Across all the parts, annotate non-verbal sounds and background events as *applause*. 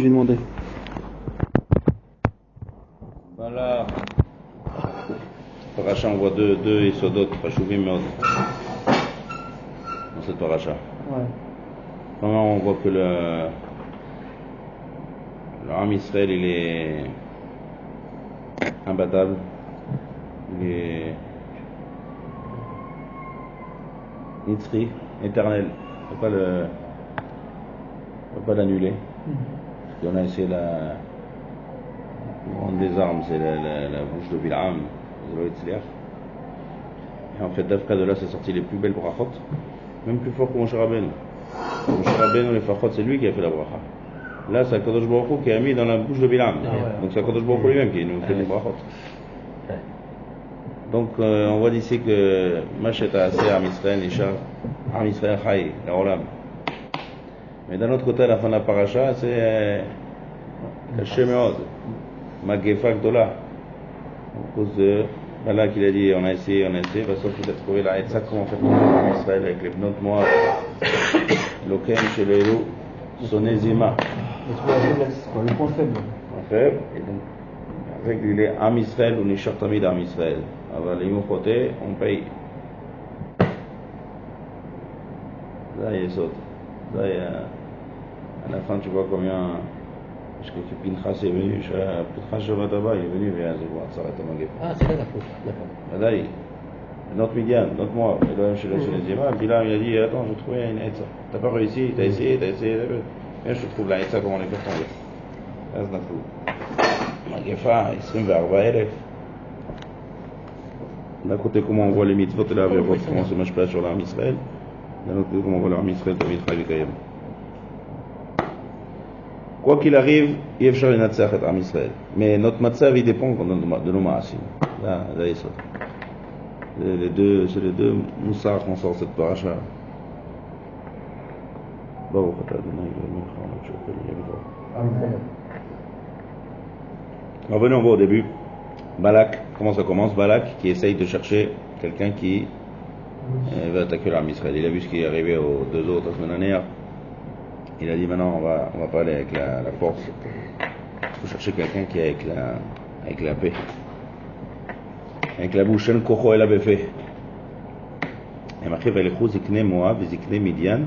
Je vais demander. Voilà. Paracha, on voit deux, deux Esodot, Pashuvim et autres. Dans cette paracha. Ouais. Vraiment, on voit que le, le Ram Israël, il est imbattable. Il est Nitzri, éternel. On ne peut pas peut l'annuler. Et on a essayé la, grande des armes, c'est la, la, la bouche de Bil'am. Et en fait, d'Afka de là, c'est sorti les plus belles brachot, même plus fort que Moshe Rabbeinu. Moshe Rabbeinu, les fachot, c'est lui qui a fait la bracha. Là, c'est Akadosh Baruch qui a mis dans la bouche de Bil'am. Ah ouais. Donc c'est Akadosh Baruch lui-même qui nous fait ouais. brachot. Donc euh, on voit d'ici que Machet a assez Am Israël, Isha, Am Israël Chai, la Olam. Mais d'un autre côté, la fin de la paracha, c'est euh, caché euh, Magefa Gdola. À cause de ben voilà qu'il a dit on a essayé, on a essayé, parce sauf qu'il a trouvé la ça comment faire en Israël avec les bnot moi, l'okem chez les loups, sonezima. Le point faible? Le faible, et donc avec il est Am Israël ou Nishar Tamid Israël. Alors les côté, on paye. Là il est saute. Là il y à la fin, tu vois combien. Parce que Pinchas est venu, Pinchas il est venu. Ah, c'est là la faute. D'accord. Là, notre Midian, notre moi, Elohim puis là, il a dit, attends, j'ai trouvé une Etza. T'as pas réussi, t'as essayé, t'as essayé, t'as vu. Viens, je te trouve la Etza, comment on tomber. Là, c'est notre Magefa, 24,000. D'un côté, comment on voit les mitzvot et la verrot, comment se marche pas sur l'armée Israël. D'un autre côté, comment on voit l'armée Israël. Quoi qu'il arrive, il y a le Natsach et Am Israël. Mais notre Matzav, il dépend de nos Maasim. Là, là, il saute. Les deux, c'est les deux moussards qu'on sort cette paracha. Revenons on voit au début. Balak, comment ça commence? Balak qui essaye de chercher quelqu'un qui euh, va attaquer l'armée Israël. Il a vu ce qui est arrivé aux deux autres la semaine dernière il a dit maintenant on va, on va pas aller avec la, force. Il faut chercher quelqu'un qui est avec la, avec la paix. Avec la bouche, Kocho el fait. Et marqué Velechou, Zikne Moab, Zikne Midian,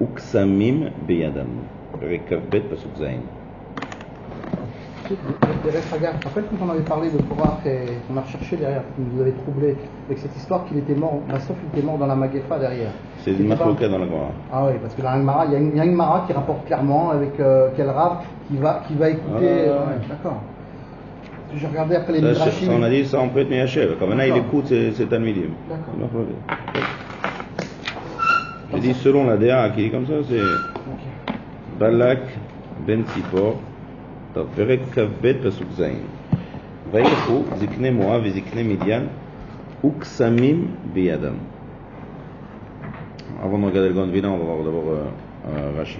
Uksamim Beyadam. Avec Kavbet, Pasuk Zain. ז'. Derek Hagar, tu te rappelles quand on avait parlé de Korach et on a recherché derrière, qui nous avait troublé avec cette histoire qu'il était mort, Bassof il était mort dans la Magefa derrière. C'est une mafloka dans la Gemara. Ah oui, parce que dans la Gemara, il y a une, il y a une Gemara qui rapporte clairement avec euh, quel rave qui va, qui va écouter. Ah, euh, ouais. D'accord. J'ai regardé après les Midrashim. on a dit ça en prête Miyachev. Comme maintenant il écoute, c'est c'est Talmidim. D'accord. J'ai dit selon la DA qui dit comme ça, c'est Ok. Balak ben Tzipor, טוב, פרק כ"ב פסוק ז' וילכו זקני מואב וזקני מדיין וקסמים בידם. Avant de regarder le Grand Vina, on va voir d'abord euh, euh, Rashi.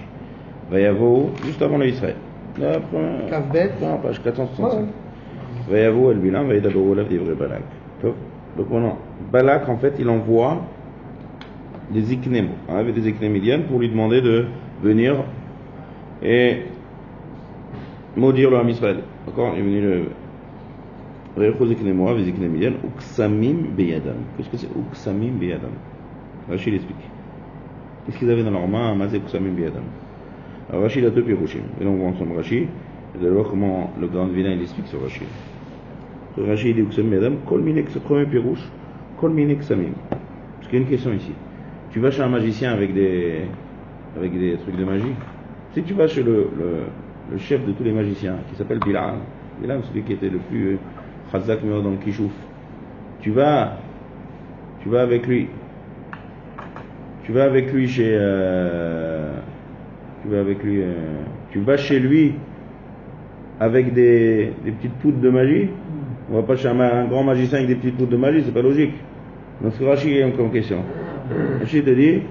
ויבואו, juste avant le Israël. La première- Kavbet. Non, page 465. Ouais, ouais. ויבואו אל בלעם וידברו אליו דברי בלק. טוב, donc maintenant, Balak en fait il envoie des Ziknem, hein, avec des Ziknem Midian pour lui demander de venir et maudire le Ham Israël. D'accord? Il est venu le. Beyadam. Qu'est-ce que c'est Uksamim beyadam? Rachid explique. Qu'est-ce qu'ils avaient dans leurs mains Mazé Uksamim beyadam? Alors Rachid a deux pirouchim. Et donc on va ensemble Rachid. Vous allez voir comment le grand vilain il explique sur Rachid. Rachid dit Uksamim beyadam. Ce premier pirouche. Kol minek samim. Parce qu'il y a une question ici. Tu vas chez un magicien avec des, avec des trucs de magie Si tu vas chez le le chef de tous les magiciens, qui s'appelle Bilam, Bilam, celui qui était le plus euh, Khazak Meod dans le Kishouf, tu vas, tu vas avec lui. Tu vas avec lui chez, euh, tu vas avec lui, euh, tu vas chez lui avec des, petites poudres de magie. On va pas chez un, grand magicien avec des petites poudres de magie, c'est pas logique. Donc ce Rachid a comme question. Rachid te dit,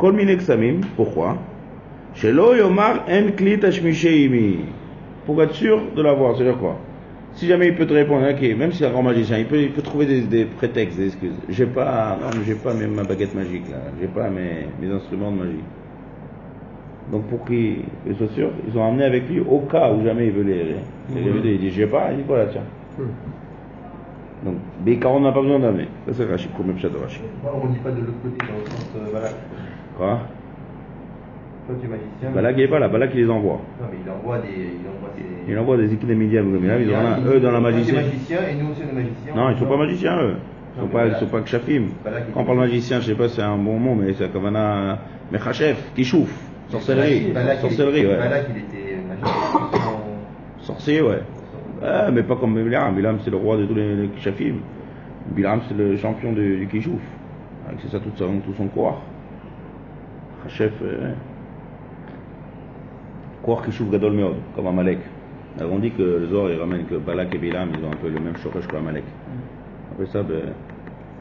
ויאמר אה, אה, וקסמים בידם, כל מיני קסמים, pourquoi? שלא יאמר אין כלי תשמישי עמי. Pour être sûr de l'avoir, c'est-à-dire quoi? Si jamais il peut te répondre, ok, même si c'est un grand magicien, il peut, il peut trouver des, des prétextes, des excuses. J'ai pas, non, mais j'ai pas même ma baguette magique là, j'ai pas mes, mes instruments de magie. Donc pour qu'il qu'il soit sûr, ils ont amené avec lui au cas où jamais il veut les. Il a vu, il dit j'ai pas, il dit voilà tiens. Donc Bécaron n'a pas besoin d'amener. Ça c'est Rachid, comme Pshat de Rachid. Pourquoi on ne dit pas de l'autre côté, dans le sens euh, Balak Quoi Toi, tu es magicien. Balak il est pas là, Balak il les envoie. Non, mais il envoie des. Il envoie des... Il envoie des équipes des ils ont un- eux dans la Toi, tu es magie. magicien et nous aussi on est magiciens. Non, ils sont pas magiciens eux. Ils sont Non, pas, ils sont pas que Shafim. Balak, il Quand on parle magicien. je sais pas si c'est un bon mot, mais c'est comme un Mechachef, qui chauffe. Sorcellerie. Sorcellerie, ouais. Balak, il était magicien. Sorcier, ouais. Ouais, mais pas comme Bilam. Bilam, c'est le roi de tous les, les Kishafim. Bilam, c'est le champion du, du Kishouf. C'est ça tout, son- tout son corps. Euh, Koar Kishouf Gadol Meod, comme Amalek. Alors on dit que le Zohar, il ramène que Balak et Bilam, ils ont un peu le même shoresh que Amalek. Après ça, ben,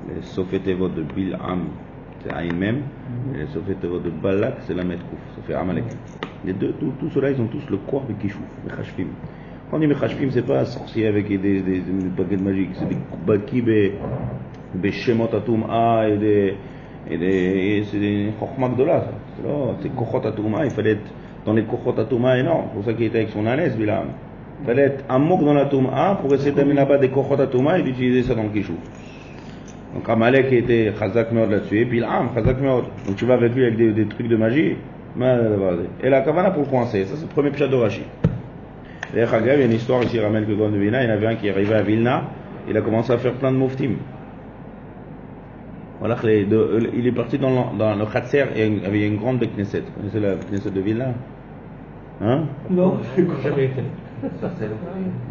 les Sofetevot de Bilam, c'est Aïn Mem, et les de Balak, c'est la Metkouf, ça fait Amalek. Les deux, tous tous ceux-là, ils ont tous le corps de Kishouf, Mechashfim. Quand on dit Mechashfim, c'est pas un sorcier avec des, des, des, des baguettes magiques, c'est des Baki be, be Shemot et des, et des, et c'est des Chokhma Gdola, ça. C'est Kochot Atum'a, il fallait être dans les Kochot Atum'a énormes, c'est pour ça qu'il était avec son ânesse, Bilam. Il fallait être un mouk dans la Toum'a pour essayer d'amener là-bas des Kochot Atum'a et d'utiliser ça dans le Kishouf. Donc Amalek était Chazak Meod là-dessus, et puis l'âme, Chazak Meod. Donc tu vas avec lui avec des, des trucs de magie, basé. Et la Kavana pour le coincer, ça c'est le premier pchat de Rashi. D'ailleurs, il y a une histoire ici, ramène que de Vilna, il y en avait un qui est arrivé à Vilna, il a commencé à faire plein de muftim. Voilà, que les deux- il est parti dans le, dans le Khatser et il y avait une grande Bekneset. Vous connaissez la Bekneset de Vilna Hein? Non, jamais été. Ça, c'est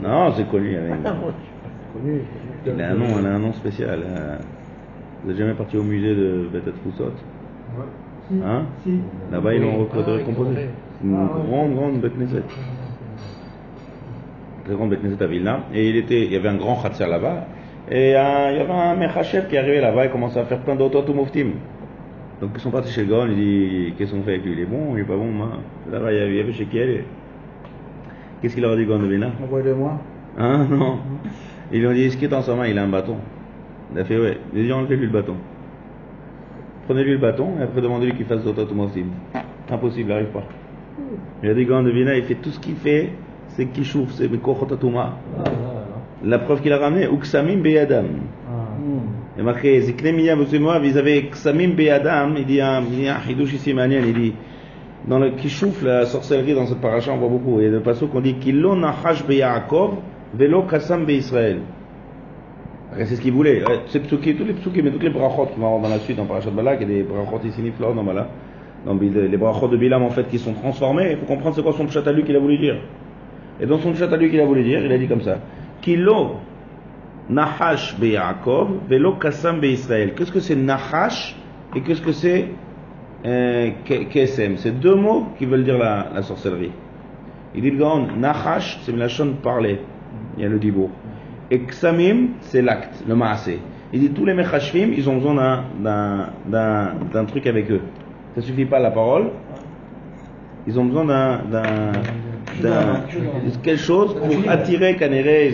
Non, c'est connu. avait une- Connu. Il a un nom, il a un nom spécial. hein. Vous n'êtes jamais parti au musée de Beth Roussot Hein? Si. Là-bas, ils l'ont Oui. recomposé. Ah. Une Ah, ouais. grande, grande Beth Knesset. Très grande Beth Knesset à Vilna. Et il, était, il y avait un grand Khatser là-bas. Et euh, il y avait un Mechachev qui est arrivé là-bas et commençait à faire plein d'autres muftim. Donc ils sont partis chez le Gaon, il dit Qu'est-ce qu'on fait avec lui? Il est bon, il est pas bon moi. Là-bas, il y avait, chez qui aller Qu'est-ce qu'il leur a dit, Gaon de Envoyez-le-moi. Hein? *laughs* Non. Ils lui ont dit Est-ce qu'il est dans sa main Il a un bâton. Il a fait Ouais. Il a dit Enlevez-lui le bâton. Prenez-lui le bâton et après demandez-lui qu'il fasse d'autres. Impossible, il n'arrive pas. Il a dit Gaon de il fait tout ce qu'il fait, c'est qu'il chauffe, c'est Mekochotatuma. Ah. La preuve qu'il a ramené, Uksamim Beyadam. Ah. Il y a marqué, ils avaient Ksamim Beyadam, il dit un, il y a un Hidush ici Manian, il dit, dans le Kishouf, la sorcellerie dans cette paracha, on voit beaucoup. Il y a des passages qu'on dit, Kilo Nachash Beyaakov, Velo Kassam Beisrael. C'est ce qu'il voulait. C'est psuki, tous les psuki, mais toutes les brachot qu'on va dans la suite, dans Parashat Balak, a des brachot ici, Niflor, dans Balak. Dans Bil- les brachot de Bilam, en fait, qui sont transformés. Il faut comprendre c'est quoi son pshat à lui qu'il a voulu dire. Et dans son pshat à lui qu'il a voulu dire, il a dit comme ça. Kilo Nahash Yaakov, velo Kassam Israël. Qu'est-ce que c'est Nahash et qu'est-ce que c'est euh, C'est deux mots qui veulent dire la, sorcellerie. Il dit le Gaon, Nahash, c'est la de parler. Il y a le dibour. Et Ksamim, c'est l'acte, le maasé. Il dit tous les Mechashvim, ils ont besoin d'un- truc avec eux. Ça suffit pas la parole. Ils ont besoin d'un quelque chose pour attirer Kanere,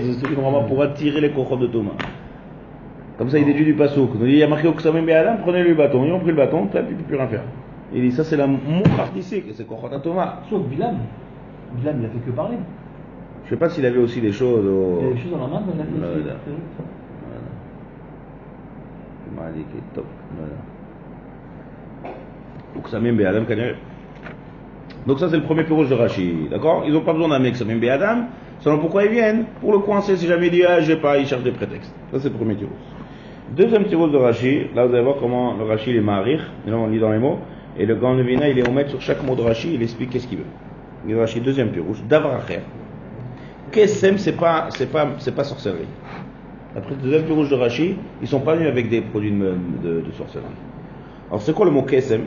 pour attirer les cochons de Thomas. Comme ça, il déduit du pasouk. Il dit, il y a marqué Oksamim Be'adam, prenez-lui le bâton. Ils ont pris le bâton, il ne peut plus rien faire. Il dit, ça c'est la artistique, c'est cochon de Thomas. Sauf Bilam. Bilam, il a fait que parler. Je sais pas s'il avait aussi des choses au. Il y a des choses dans la main, mais il a fait Voilà. Voilà. Il m'a dit qu'il est top. Voilà. Oksamim Be'adam Kanere. Donc ça c'est le premier pirouge de Rachid, d'accord? Ils n'ont pas besoin d'un mec Samim Be'adam, seulement pourquoi ils viennent? Pour le coincer si jamais il dit ah j'ai pas, il cherche des prétextes. Ça c'est le premier pirouge. Deuxième pirouge de Rachid, là vous allez voir comment le Rachid est marir, là on lit dans les mots, et le Grand Levina il est omet sur chaque mot de Rachid, il explique qu'est-ce qu'il veut. Le Rachid, deuxième pirouge, Davracher. Kesem c'est? Pas, c'est pas, c'est pas sorcellerie. Après le deuxième pirouge de Rachid, ils sont pas venus avec des produits de, sorcellerie. Alors c'est quoi le mot Kesem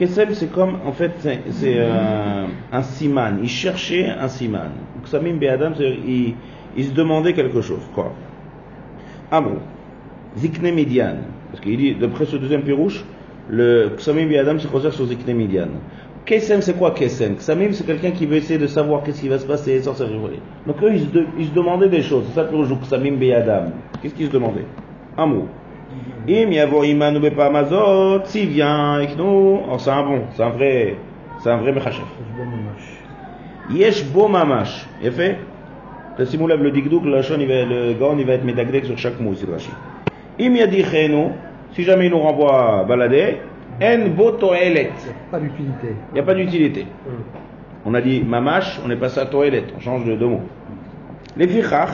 Kesem, c'est comme, en fait, c'est euh, un siman. Il cherchait un siman. Ksamim Be'adam, il, il se demandait quelque chose. Quoi Amrou. Zikne Midian. Parce qu'il dit, d'après ce deuxième pirouche, le Ksamim Be'adam se considère sur Zikne Midian. Kesem, c'est quoi Kesem? Ksamim, c'est quelqu'un qui veut essayer de savoir qu'est-ce qui va se passer sans se révéler. Donc eux, ils se, ils se demandaient des choses. C'est ça le Ksamim Beyadam. Qu'est-ce qu'ils se demandaient? Mot. Im yavo imanu bepamazot, s'il vient avec nous, oh, c'est un bon, c'est un vrai, c'est un vrai mechachef. Yesh bo mamash. Il fait תשימו לב לדקדוק, ללשון, il va- le Gaon il va être מדקדק sur chaque mot, c'est Rashi. אם ידיחנו, si jamais il nous renvoie balader, en bo toelet. Pas d'utilité. Il n'y a pas d'utilité. On a dit mamash, on est passé à toilet, on change de deux mots. Les fichach,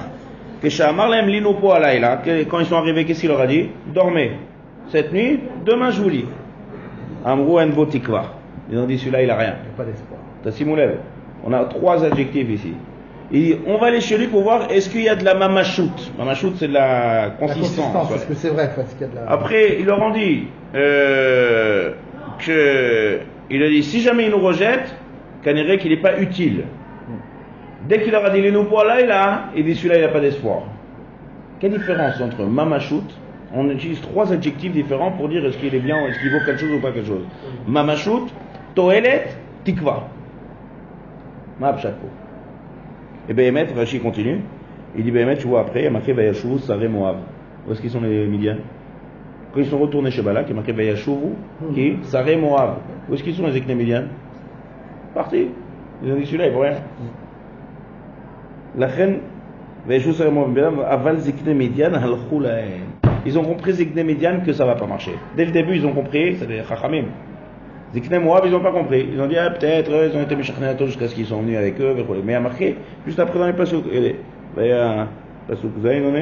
quand ils sont arrivés, qu'est-ce qu'il leur a dit Dormez cette nuit, demain je vous lis. Amrou en bo tikva. Ils ont dit celui-là il a rien. Il n'y a pas d'espoir. T'as Simoulev. On a trois adjectifs ici. Il dit, on va aller chez lui pour voir est-ce qu'il y a de la mamachoute? Mamachoute, c'est de la La consistance. consistance, ouais. est-ce que c'est vrai parce qu'il y a de la... Après, ils leur ont dit euh, que il a dit si jamais ils nous dirait qu'il n'est pas utile. Dès qu'il leur a dit les nous là, il a, il dit celui-là il n'a pas d'espoir. Quelle différence entre mamachoute On utilise trois adjectifs différents pour dire est-ce qu'il est bien, est-ce qu'il vaut quelque chose ou pas quelque chose. Mamachoute, toelet, tikva. Mab chapeau. Et Béhémet, Rashi continue. Il dit Béhémet, tu vois après, il y a marqué Vayashuvou, Saré Moab. Où est-ce qu'ils sont les Midian Quand ils sont retournés chez Balak, il y a marqué qui? Saré Moab. Où est-ce qu'ils sont les Midian Partis. Ils ont dit celui-là, il rien. La reine, Vayashuvou, Saré Moab, Aval Zekne Midian, Halchou Lahen. Ils ont compris Zekne Midian que ça va pas marcher. Dès le début, ils ont compris, c'est des Chachamim. Zikne Moab, ils n'ont pas compris. Ils ont dit, ah, peut-être, euh, ils ont été méchachnatos jusqu'à ce qu'ils sont venus avec eux. וכו'. Mais il y a marqué, juste après dans les pasuk, והיה פסוק ז' עונה,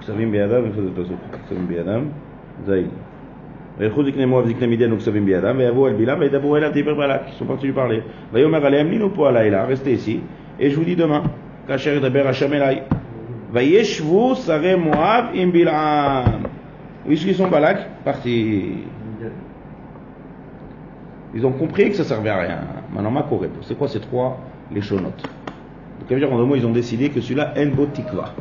כסבים בידם, איפה זה פסוק? כסבים בידם, ז'. וילכו זקני מואב זקני מדיין וכסבים בידם, ויבואו אל בלעם וידברו אליו דיבר בלק. Ils sont partis lui parler. ויאמר עליהם, לינו פה הלילה, restez ici, et je vous dis demain. Kacher Daber Hashem Elai. Vayeshvu Sare Moab Im Bilam. Où est-ce qu'ils sont Balak Parti. Ils ont compris que ça servait à rien. Maintenant, ma C'est quoi ces trois Les chonotes. Donc, ça veut dire qu'en deux mots, ils ont décidé que celui-là, Enbo Tikva.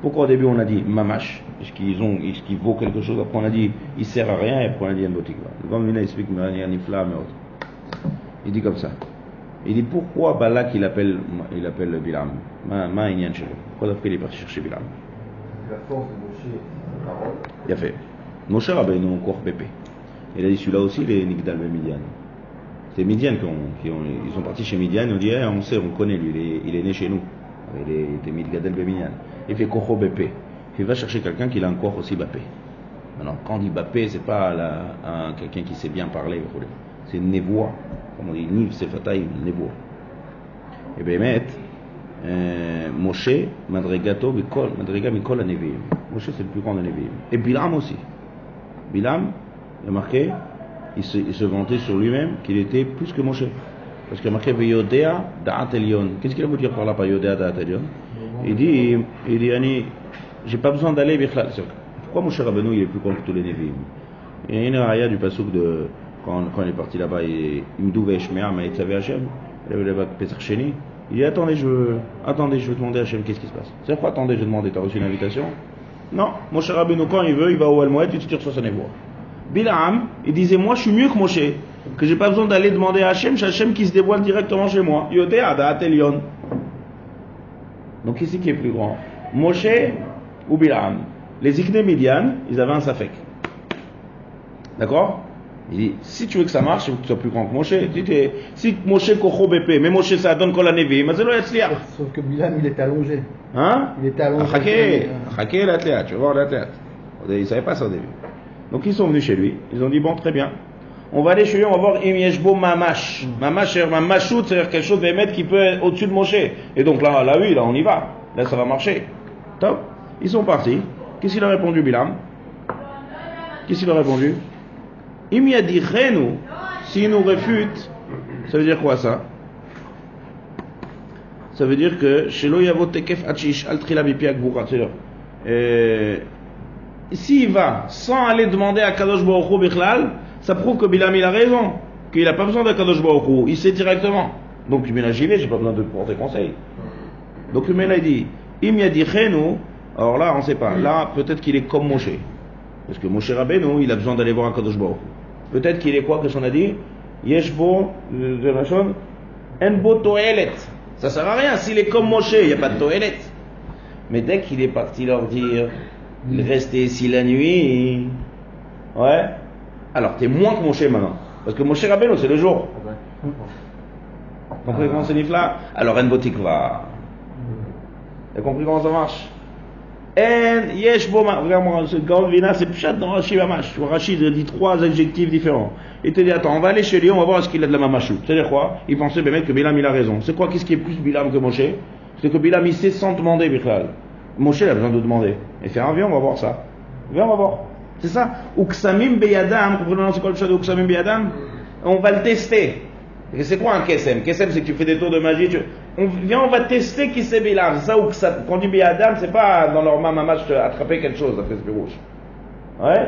Pourquoi au début on a dit mamash, est-ce ce qu'il vaut quelque chose Après on a dit il sert à rien et après on a dit enbotikva. Le grand explique mais il y a ni flamme et autres. Il dit comme ça. Il dit pourquoi Balak il appelle, il appelle Bilam? Pourquoi d'après il est parti chercher Bilam? La force de Moshe, parole. Il a fait. Moshe Rabbeinu encore pépé. Il a dit celui-là aussi, les Nigdal ben Midian. C'est Midian qui ont, qui ont, ils sont partis chez Midian, ils ont dit, Eh, on sait, on connaît lui, il est, il est né chez nous. Il est, il était Midgadel ben Midian. Il fait Kocho Bépé. Il va chercher quelqu'un qui a un corps aussi Bappé. Maintenant, quand on dit Bappé, c'est pas la- un- quelqu'un qui sait bien parler, c'est Nevoa. Comme on dit, Niv, c'est Fataïm, Nevoa. Et Bémet, euh, Moshe, Madregato, Mikol, Madrega Mikol Anevim. Moshe, c'est le plus grand des Nevi'im. Et Bilam aussi. Bilam, il a marqué, il se, vantait sur lui-même qu'il était plus que Moshe. Parce qu'il a marqué Veyodea Da'at. Qu'est-ce qu'il a voulu dire par là par Yodea Da'at Il dit, il dit, Ani, j'ai pas besoin d'aller Pourquoi Moshe Rabbeinu il est plus grand que tous les Nevi'im? Il y a une raya du pasuk de quand, il est parti là-bas, il il dit attendez, je attendez, je veux demander à Hashem qu'est-ce qui se passe? C'est quoi attendez, je vais demander, t'as reçu une invitation? Non, Moshe Rabbeinu quand il veut, il va au Al-Moed, il tire sur son évoix. Bilam, il disait moi je suis mieux que Moshe, que j'ai pas besoin d'aller demander à Hachem, c'est Hachem qui se dévoile directement chez moi. Donc c'est qui est plus grand. Moshe ou Bilam. Les Ikne Midian, ils avaient un safek. D'accord? Il dit, si tu veux que ça marche, il faut que tu sois plus grand que Moshe. Si, t'es- si Moshe Kocho mais Moshe ça donne Kol Hanevi, mais c'est le. Sauf que Bilam, il était allongé. Hein? Il était allongé. Chake, Chake l'athlète, tu vas voir l'athlète. Ils ne savaient pas ça au début. Donc ils sont venus chez lui, ils ont dit bon très bien. On va aller chez lui, on va voir Im Yeshbo Mamash. Mamash, c'est Mamachout, c'est-à-dire quelque chose d'émettre qui peut être au-dessus de Moshe. Et donc là, là oui, là on y va. Là ça va marcher. Top. Ils sont partis. Qu'est-ce qu'il a répondu Bilam? Qu'est-ce qu'il a répondu? Im Yadichenu, s'il nous réfute, ça veut dire quoi ça? Ça veut dire que chez Yavo Tekef Achish Al Trila Bipiak Boura, c'est-à-dire, euh, s'il va sans aller demander à Kadosh Baruch ça prouve que Bilam il a raison, qu'il n'a pas besoin de Kadosh Baruch il sait directement. Donc il là j'y vais, j'ai pas besoin de porter conseil. Donc le il dit, Im alors là on ne sait pas, là peut-être qu'il est comme Moshe. Parce que Moshe Rabbeinu, il a besoin d'aller voir un Kadosh Baruch. Peut-être qu'il est quoi, qu'est-ce qu'on a dit? Yeshbo, euh, Enbo Toelet. Ça sert à rien, s'il est comme Moshe, il n'y a pas de Toelet. Mais dès qu'il est parti leur dire, mm. restez ici la nuit, ouais, alors t'es moins que Moshe maintenant. Parce que Moshe Rabbeinu, c'est le jour. Compris comment c'est là Alors Enbo Tikva. Mm. T'as compris comment ça marche? Regarde-moi, ce Gaon Vina, c'est Pshat dans Rashi Mamash. Tu vois, Rashi dit trois adjectifs différents. Il te dit, attends, on va aller chez lui, on va voir ce qu'il a de la mamachou. C'est-à-dire quoi? Il pensait, ben, que Bilam, il a raison. C'est quoi? Qui est plus Bilam que Moshe? C'est que Bilam, il sait sans demander, Bichal. Moshe, il a besoin de demander. Et fait, ah, viens, on va voir ça. Viens, on va voir. C'est ça? Uksamim Beyadam, comprenez c'est quoi le chat de Uksamim Beyadam? On va le tester. C'est quoi un kesem? Kesem, c'est que tu fais des tours de magie. Tu... On, viens, on va tester qui c'est Bilam. Ça, ou ça, quand Beyadam, c'est pas dans leur mamamash attraper quelque chose, après ce rouge. Ouais?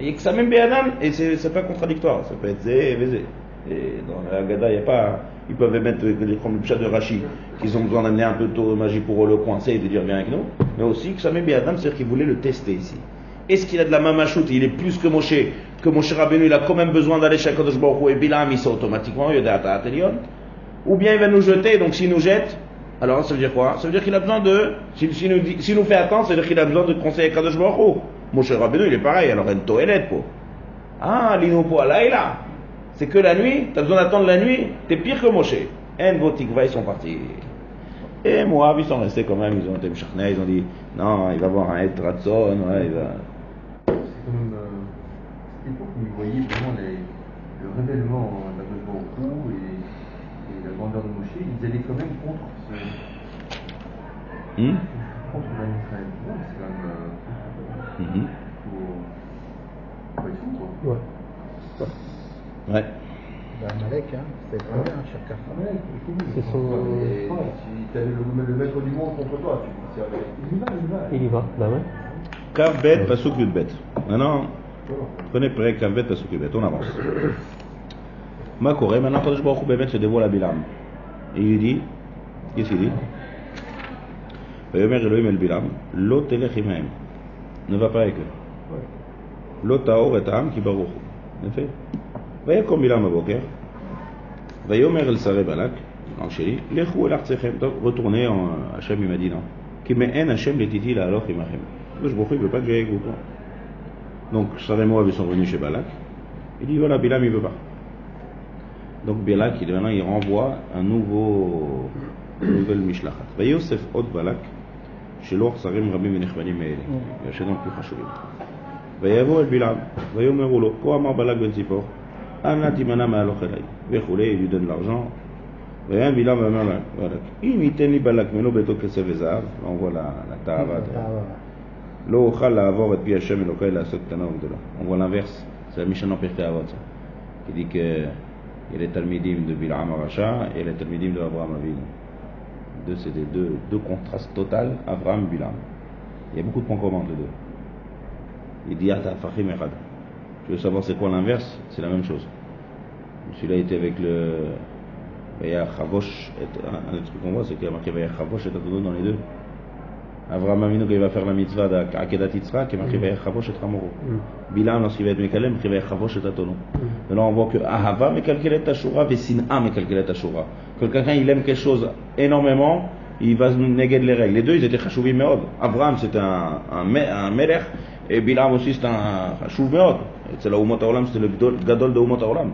Et Uksamim Beyadam, et c'est pas contradictoire. Ça peut être Zé et Vézé. Et dans la Gada, il n'y a pas. Ils peuvent mettre comme le chat de Rashi, qu'ils ont besoin d'amener un peu de tour de magie pour le coincer et de dire viens avec nous. Mais aussi que Samé Beyadam, c'est-à-dire qu'ils voulaient le tester ici. Est-ce qu'il a de la mamachout Il est plus que Moshe, que Moshe Rabbeinu, il a quand même besoin d'aller chez Kadosh Baruch et Bilam, il sait automatiquement, il y a Ou bien il va nous jeter, donc s'il nous jette, alors ça veut dire quoi? Ça veut dire qu'il a besoin de, s'il si nous, si nous, fait attendre, ça veut dire qu'il a besoin de conseiller Kadosh Baruch. Moshe Rabbeinu, il est pareil, alors une toilette, quoi. Ah, l'inupo là. C'est que la nuit, tu as besoin d'attendre la nuit, t'es pire que Moshe. En Botikva, ils sont partis. Et moi, ils sont restés quand même, ils ont été ils ont dit, non, il va avoir un Et Ratson, ouais, il va c'est comme euh, cette époque où vous voyez vraiment les, le révèlement Hu et, et la grandeur de Moshe, ils allaient quand même contre ce, hmm? contre l'Israël. Israël. Ouais, c'est quand même euh, Mhm. faut, faut être fou quoi. Ouais. Ouais. Ben, Malek, hein. Ouais, il faut C'est son- si tu avais le, maître du monde contre toi, tu dis il y va, il y va. Il y va, bah ouais. Kav bet, pasuk yud bet. Maintenant, prenez prêt, Kav bet, pasuk yud bet. On avance. Ma Corée, maintenant, Kadosh Baruch Hu Bémet se dévoile à Bilam. Et il lui dit, qu'est-ce qu'il dit ויאמר אלוהים אל בלעם, לא תלך עמהם, ne va pas avec eux. לא טהור את העם כי ברוך הוא. יפה. ויקום בלעם בבוקר, ויאמר אל שרי בלק, donc שלי, לכו אל ארצכם, טוב, retournez en Hachem il m'a dit non. כי מאין השם לטיטי להלוך עמכם. הקדוש ברוך הוא il veut pas Donc Sarah et Moab ils sont venus chez Balak. Il dit voilà, Bilam il veut pas. Donc Balak, il, maintenant il renvoie un nouveau, une nouvelle משלחת. ויוסף עוד בלק, שלוח שרים רבים ונכבדים מאלה, והשם plus חשובים. ויבוא אל בלעם, ויאמרו לו, כה אמר בלק בן ציפור, אנא תימנע מהלוך אליי, וכולי, il lui donne l'argent. ויאמר בלעם ואומר להם, בלק, אם ייתן לי בלק מלוא ביתו כסף וזהב, on voit et la. On voit l'inverse, c'est la Mishnah Pirkei Avot, qui dit que il y a les Talmidim de Bilham Aracha et les Talmidim de Abraham Avinu. Deux, c'est des deux, deux contrastes totaux, Abraham et Il y a beaucoup de points communs entre les deux. Il dit Echad. Tu veux savoir c'est quoi l'inverse C'est la même chose. Celui-là était avec le. Vaya Chavosh, un des trucs qu'on voit, c'est qu'il y a marqué Vaya Chavosh et Adonai dans les deux. Avraham Avinu, il va faire la mitzvah d'Akedat Yitzhak, y a marqué Vaya Chavosh et Ramoro. Bilam, lorsqu'il va être Mekalem, il va Chavosh et Atono. Et là, on voit que Ahava Mekalkelet Tashura, Vesin'a Mekalkelet Tashura. Que quelqu'un, il aime quelque chose énormément, il va se néguer les règles. Les deux, ils étaient Chashuvim Meod. Abraham, c'était un, un, un Melech, et Bilam aussi, c'était un Chashuv Meod. Et C'est la Umot Haolam, c'était le Gadol- de Umot Haolam.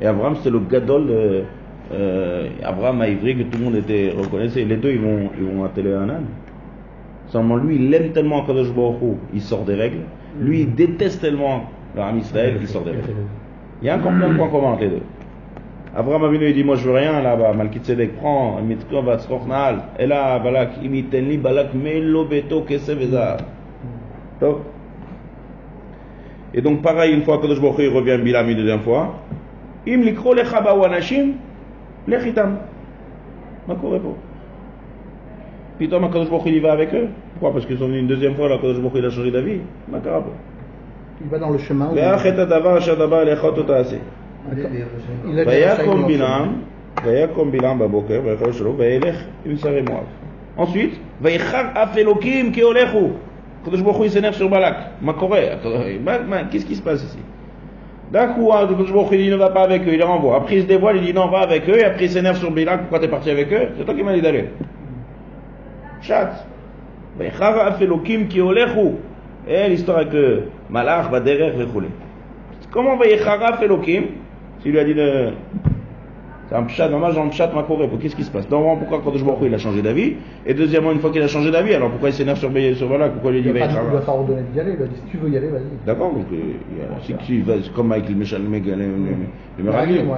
Et Abraham, c'était le Gadol de. Euh, Abraham à Ivry, que tout le monde était reconnaissait. Les deux, ils vont, ils vont atteler un âne. Seulement lui, il aime tellement Kadosh Baruch il sort des règles. Lui, il déteste tellement le Ram Israël, il sort des règles. Il y a encore plein de points communs entre les deux. Abraham Avinu, il dit, moi je veux rien là-bas. Malkitzedek prend. Et là, Balak, imiten li Balak, melo beto kesef ezar. Top. Et donc pareil, une fois Kadosh Baruch il revient Bilam une deuxième fois. Im likro lecha ba'u anashim, lech itam. Puis Pitom, Akadosh Baruch il va avec eux? Pourquoi? Parce qu'ils sont venus une deuxième fois, Akadosh Baruch il a changé d'avis. Il va dans le chemin. Ensuite, Kadosh Baruch il s'énerve sur Balak. Qu'est-ce qui se passe ici? D'un coup, hein, Kadosh Baruch il ne va pas avec eux, il les renvoie. Après il se dévoile, il dit non, va avec eux, et après il s'énerve sur Balak, pourquoi t'es parti avec eux? C'est toi qui m'as dit d'aller. Chat. ויחרף אלוקים כי הולך הוא. Et l'histoire avec le malach, baderer, וכו'. Comment ויחרף אלוקים S'il lui a dit de... C'est un pshat, dommage dans le pshat makoré. Qu'est-ce qui se passe D'abord, pourquoi Kadosh Baruch Hu, il a changé d'avis Et deuxièmement, une fois qu'il a changé d'avis, alors pourquoi il s'énerve sur, sur voilà Pourquoi il lui Il dit n'a pas dit qu'il ne doit ויחרף pas ordonner d'y aller, il a dit si tu veux y aller, vas-y. D'accord, donc euh, il y a- si tu vas, c'est comme avec les méchants, les méga- les- les- les meraglim. Ouais.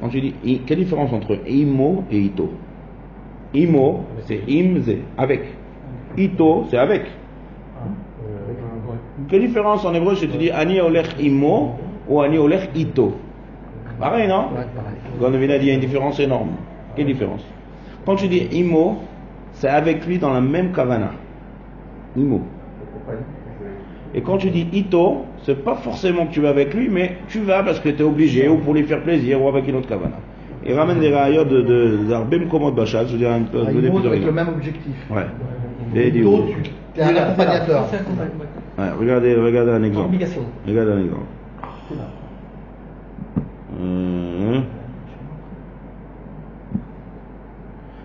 Quand tu dis, i- quelle différence entre imo et ito? Imo, c'est im, c'est avec. Ito, c'est avec. Quelle différence en hébreu si tu dis Ani olech imo ou Ani olech ito? Pareil, non? Gondovina dit il y a une différence énorme. Quelle différence? Quand tu dis imo, c'est avec lui dans la même kavana. Imo. Et quand tu dis ito, c'est pas forcément que tu vas avec lui, mais tu vas parce que tu es obligé ou pour lui faire plaisir ou avec une autre kavana. Il ramène des rayons de, de, d'Arbem Komod Bachal, je veux dire un peu Ah, avec le même objectif. Ouais. Et tu es un accompagnateur. Ouais, regardez, regardez un exemple. Obligation. Regardez un exemple.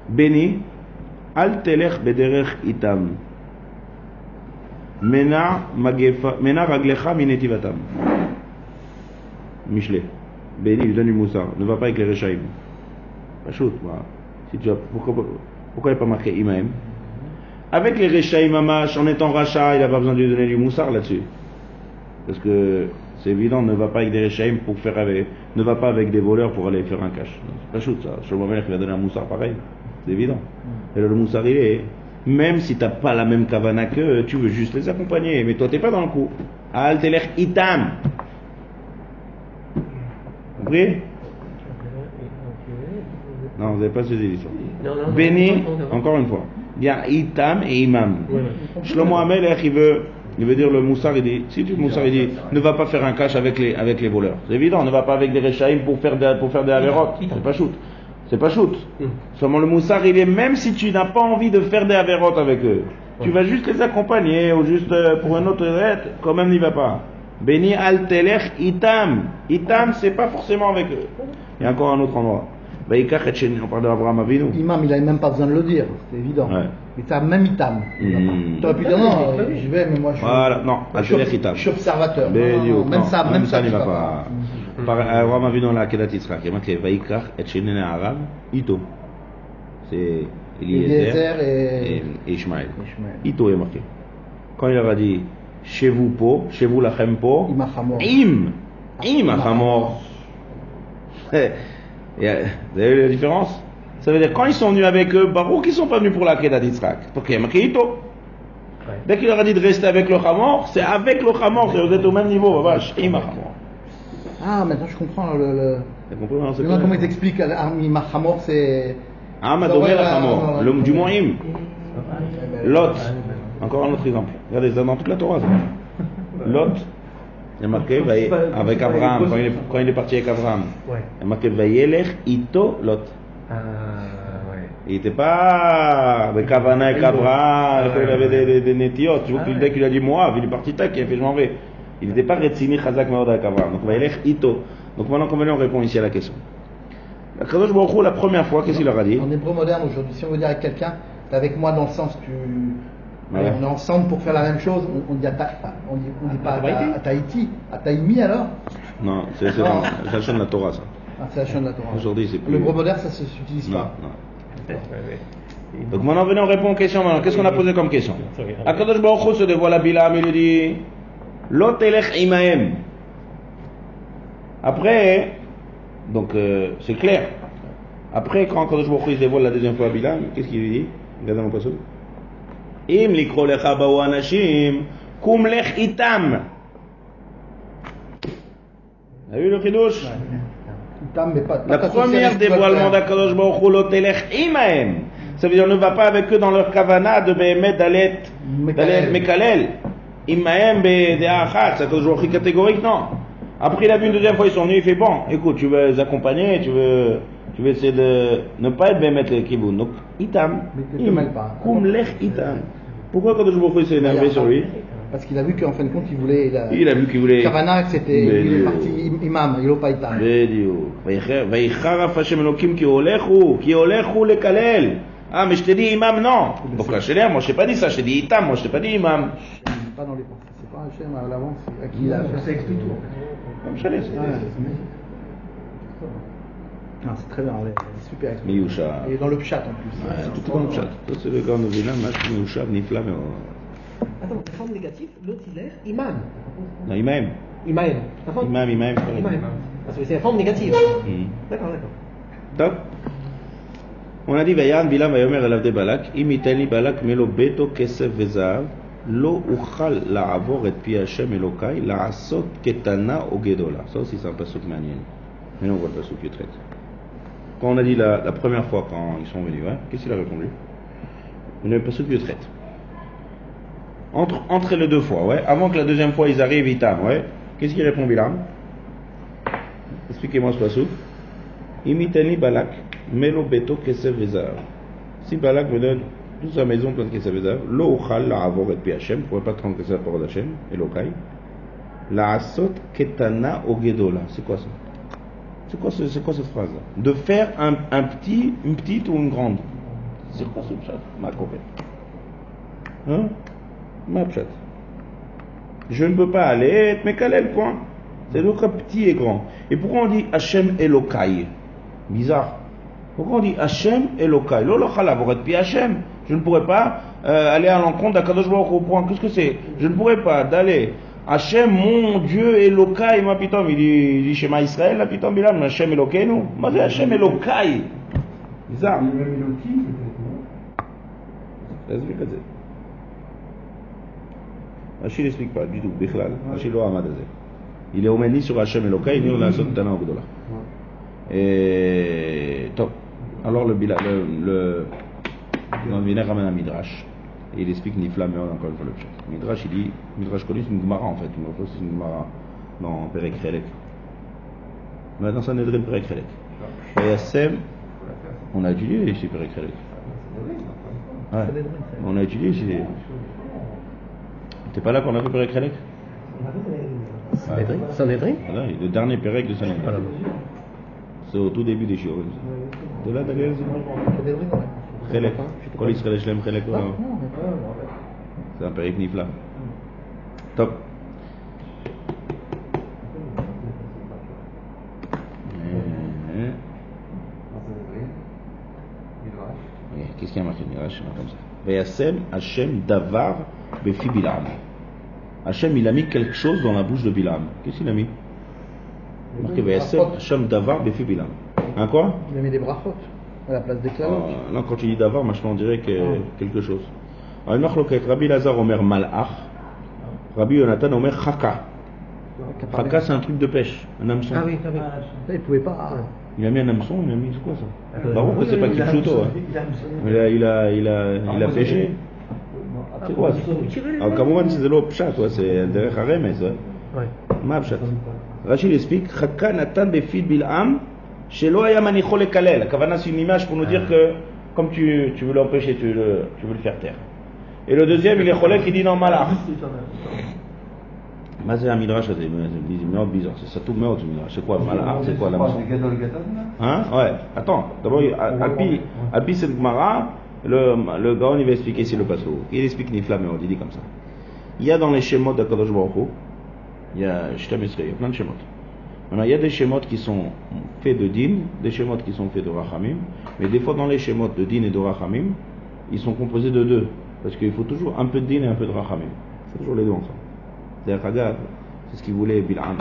Béni, al telech bederech itam. Mena magefa, mena raglecha minetivatam. Michelet. Béni, il donne du moussard. Ne va pas avec les Rechaim. Pas chaud, voilà. Si tu as, pourquoi, pourquoi il a pas marqué imaim Avec les Rechaim mamash, en étant rachat, il n'a pas besoin de lui donner du moussard là-dessus. Parce que c'est évident, ne va pas avec des Rechaim pour faire avec, ne va pas avec des voleurs pour aller faire un cash. Pas shoot ça. Shlomo Melech va donner un moussard pareil. C'est évident. Et le moussard il est, même si t'as pas la même kavana qu'eux, tu veux juste les accompagner. Mais toi t'es pas dans le coup. Al telech itam. Compris? Non, vous n'avez pas saisi l'histoire. Béni, encore une fois. Il y a itam et imam. Shlomo Amelech, il veut, il veut dire le moussard, il dit, si tu moussard, il dit, ne va pas faire un cash avec les, avec les voleurs. C'est évident, ne va pas avec des rechaïm pour faire des, pour faire des avérotes. C'est pas shoot. C'est pas shoot. Hmm. Seulement le moussard, il est même si tu n'as pas envie de faire des avérotes avec eux. Tu vas juste les accompagner ou juste euh, pour un autre rête, quand même n'y va pas. Béni al telech itam. Itam, c'est pas forcément avec eux. Il y a encore un autre endroit. On parle d'Abraham Avinu. Imam, il n'avait même pas besoin de le dire, c'est évident. Ouais. Mais même itam. Mmh. T'aurais pu dire non, euh, je vais, mais moi je suis. Voilà, non, je suis, observateur. Même ça, même, ça, n'y va pas. Par- אברהם אבינו לעקדת יצחק, היא אמרת ויקח את שני נעריו איתו. C'est Eliezer Eliezer et- et et Ishmael. Ishmael. איתו est marqué. Quand il leur a dit, chez vous po, chez vous lachem po, Im achamor. im, im achamor. *laughs* Et, euh, Vous avez vu la différence Ça veut dire quand ils sont venus avec eux, Baruch, ils sont pas venus pour la Kedat d'Yitzhak. Parce qu'il y a marqué Ito. Dès qu'il leur a dit de rester avec le Hamor, c'est avec le Hamor, c'est- vous êtes au même niveau, vache, im achamor. Ah, maintenant je comprends le. le... T'as compris c'est clair. comment ils expliquent Im achamor, c'est. Ah, Ça, Madomé ouais, la ouais, Hamor, ouais, l'homme du mot im. Lot. Encore un autre exemple. Regardez, c'est dans toute la Torah. ça. Lot. Il y a marqué, avec Abraham, quand il, est, quand il est parti avec Abraham. Il y a marqué, Vayelech ito Lot. Ah. Il n'était pas avec Havana avec Abraham, il avait des, des, des. Tu vois Ah dès qu'il a dit moi, il est parti tac, il a fait je m'en vais. Il n'était pas Retsini Chazak Abraham. Donc Vayelech ito. Donc maintenant, comme on répond ici à la question. La Kadosh Baruch la première fois, qu'est-ce qu'il leur a dit? En hébreu moderne aujourd'hui, si on veut dire avec quelqu'un, t'es avec moi dans le sens tu. Ouais. On est ensemble pour faire la même chose, on, on dit, à Ta- on dit, on dit pas à, À Tahiti Ta- à Tahiti, à Taïmi alors? Non, c'est la chaîne de la Torah, ça. ah, C'est la chaîne de la Torah. Aujourd'hui, c'est plus. L'hébreu moderne, ça ne s'utilise Non, pas. non. Ouais. Donc maintenant, venez, on répond aux questions maintenant. Qu'est-ce qu'on a posé comme question? Akadosh Baruch se dévoile à Bilam, il lui dit Lo telech imahem. Après, donc euh, c'est clair. Après, quand Akadosh Baruch se dévoile la deuxième fois à Bilam, qu'est-ce qu'il lui dit Regardez mon passage. Im likro lecha ba'u anashim, kum lech itam. T'as vu le chidouche La première dévoilement d'Akadosh Baruch Hu, lo telech imahem. Ça veut dire ne va pas avec eux dans leur kavana de Behemet d'aller Mekalel. Immaem Bedeachat, ça aujourd'hui catégorique, non. Après, il a vu une deuxième fois, ils sont venus, il fait bon, écoute, tu veux les accompagner, tu veux, tu veux essayer de ne pas être Bémet le Kiboun. Donc, Itam, Koum Lech Itam. Pourquoi quand Baruch s'est énervé sur lui Parce qu'il a vu qu'en fin de compte, il voulait. Il a, il a vu qu'il voulait. Kavana, c'était. Il est parti imam, il n'a pas Itam. Bédiou. Vaïchar Hashem Elokim qui olechu, qui olechu le Kalel. Ah, mais je t'ai dit imam, non. Donc HLM, moi je t'ai pas dit ça, je t'ai dit itam, moi je t'ai pas dit imam. Pas dans les pensées, c'est pas HLM à l'avance, à qui il a Ça explique tout. Comme je c'est ah, c'est très bien, c'est super. Miyusha. Et dans le pchat en plus. Ouais, tout dans le pchat. Tout c'est le grand novela, mach, miyusha, nifla, mais. Attends, la forme négative, l'autre il est imam. Non, imam. Imam. Imam, imam. Imam. Parce que c'est la forme négative. Hmm. D'accord, d'accord. D'accord. On a dit Vayan Bilam Vayomer Elav de Balak, Imitani Balak Melo Beto Kesef Vezav, Lo Uchal La Avor et Pi Hashem Elokai, La Asot Ketana Ogedola. Ça aussi c'est un pasuk manienne. Maintenant on voit le pasuk qui traite. Quand on a dit la, la première fois quand ils sont venus, hein, qu'est-ce qu'il a répondu? On a le pasuk qui traite. Entre, entre les deux fois, ouais. Avant que la deuxième fois ils arrivent, Itam, ouais. Qu'est-ce qu'il répond Bilam? Expliquez-moi ce pasuk. Imitani Balak. Melo Beto Kesef Vezav. Si Balak me donne toute sa maison pleine de Kesef Vezav, Lo Uchal la Avor et Pi Hashem, je ne pas tranquer la parole d'Hachem, Elokai. La Asot Ketana Ogedola. C'est quoi ça? C'est quoi, ce- quoi cette phrase De faire un, petit, une petite ou une grande? C'est quoi ce chat Ma. Hein? Ma chat. Je ne peux pas aller, mais quel est le point C'est donc petit et grand. Et pourquoi on dit Hachem Elokai Bizarre. Pourquoi on dit Hachem Elokai Lolo pi Hachem. Je ne pourrais pas euh, aller à l'encontre d'Akadosh Baruch au point. Qu'est-ce que c'est? Je ne pourrais pas d'aller Hachem, mon Dieu Elokai, ma pitom. Il dit, Shema Israël, la pitom Bilam, Hachem Elokai, nous. Moi, c'est Hachem Elokai. Bizarre. Rachid n'explique pas du tout, Bichlal. Rachid lo Hamad Il est au même ni sur Hachem Elokai, ni on a sauté dans la Et top. Alors le, Bila, le, le, le ramène un midrash. Et il explique Nifla mais hein, encore une fois le pshat. Midrash, il dit, Midrash connu, c'est une Gemara en fait. Une c'est une Gemara dans Perek Maintenant, ça n'est pas Perek Relek. Bayassem, on a étudié chez Perek Ouais. On a étudié chez. T'es pas là quand on a fait Perek Relek Sanhedrin ouais. Le dernier Perek de Sanhedrin. C'est au tout début des Shiurim. ça. T'es là, Daniel Chelek. כל ישראל יש להם חלק לא? זה הפרק נפלא. טוב. אה, אה, Qu'est-ce qu'il y a marqué Midrash comme ça Vayasem Hachem Davar Befi Bilam. Hachem, il a mis quelque chose dans la bouche de Bilam. Qu'est-ce qu'il a mis Marqué Vayasem Hachem Davar Befi Bilam. Hein quoi Il a mis des brachot à la place des clavos. Euh, Là, quand tu dis Davar, moi, je on dirait que quelque chose. Alors, une marloquette, Rabbi Lazar Omer Malach, Rabbi Yonatan Omer Chaka. Chaka, c'est un truc de pêche, un hameçon. Ah oui, ah oui. Ça, il pouvait pas. Il a mis un hameçon, il a mis, c'est quoi ça Baruch, que c'est pas Kipchuto. Hein. Il a, il a, il a, il a pêché. C'est quoi ça Alors, כמובן שזה לא פשט, ouais, c'est דרך הרמז, ouais. Ouais. מה הפשט? רש"י l'explique, חכה נתן בפיד בלעם chez Yamanichol et Kalel, Kavana c'est une image pour nous dire que comme tu, tu veux l'empêcher, tu, tu veux le faire taire. Et le deuxième, il est Cholek, qui dit non, Malach. Mazé un midrash, c'est bizarre, c'est ça tout meurt midrash. C'est quoi Malach C'est quoi la Hein? Ouais, attends, d'abord, Alpi, Alpi c'est le Gemara, le Gaon il va expliquer si le passou. Il explique Nifla Meod, il dit comme ça. Il y a dans les schémas d'Akadosh Baruch il y a Shtam il y a plein de schémas. Maintenant, il y a des schémas qui sont faits de din, des schémas qui sont faits de rachamim, mais des fois dans les schémas de din et de rachamim, ils sont composés de deux. Parce qu'il faut toujours un peu de din et un peu de rachamim. C'est toujours les deux ensemble. C'est-à-dire, regarde, c'est ce qu'il voulait Bil'am.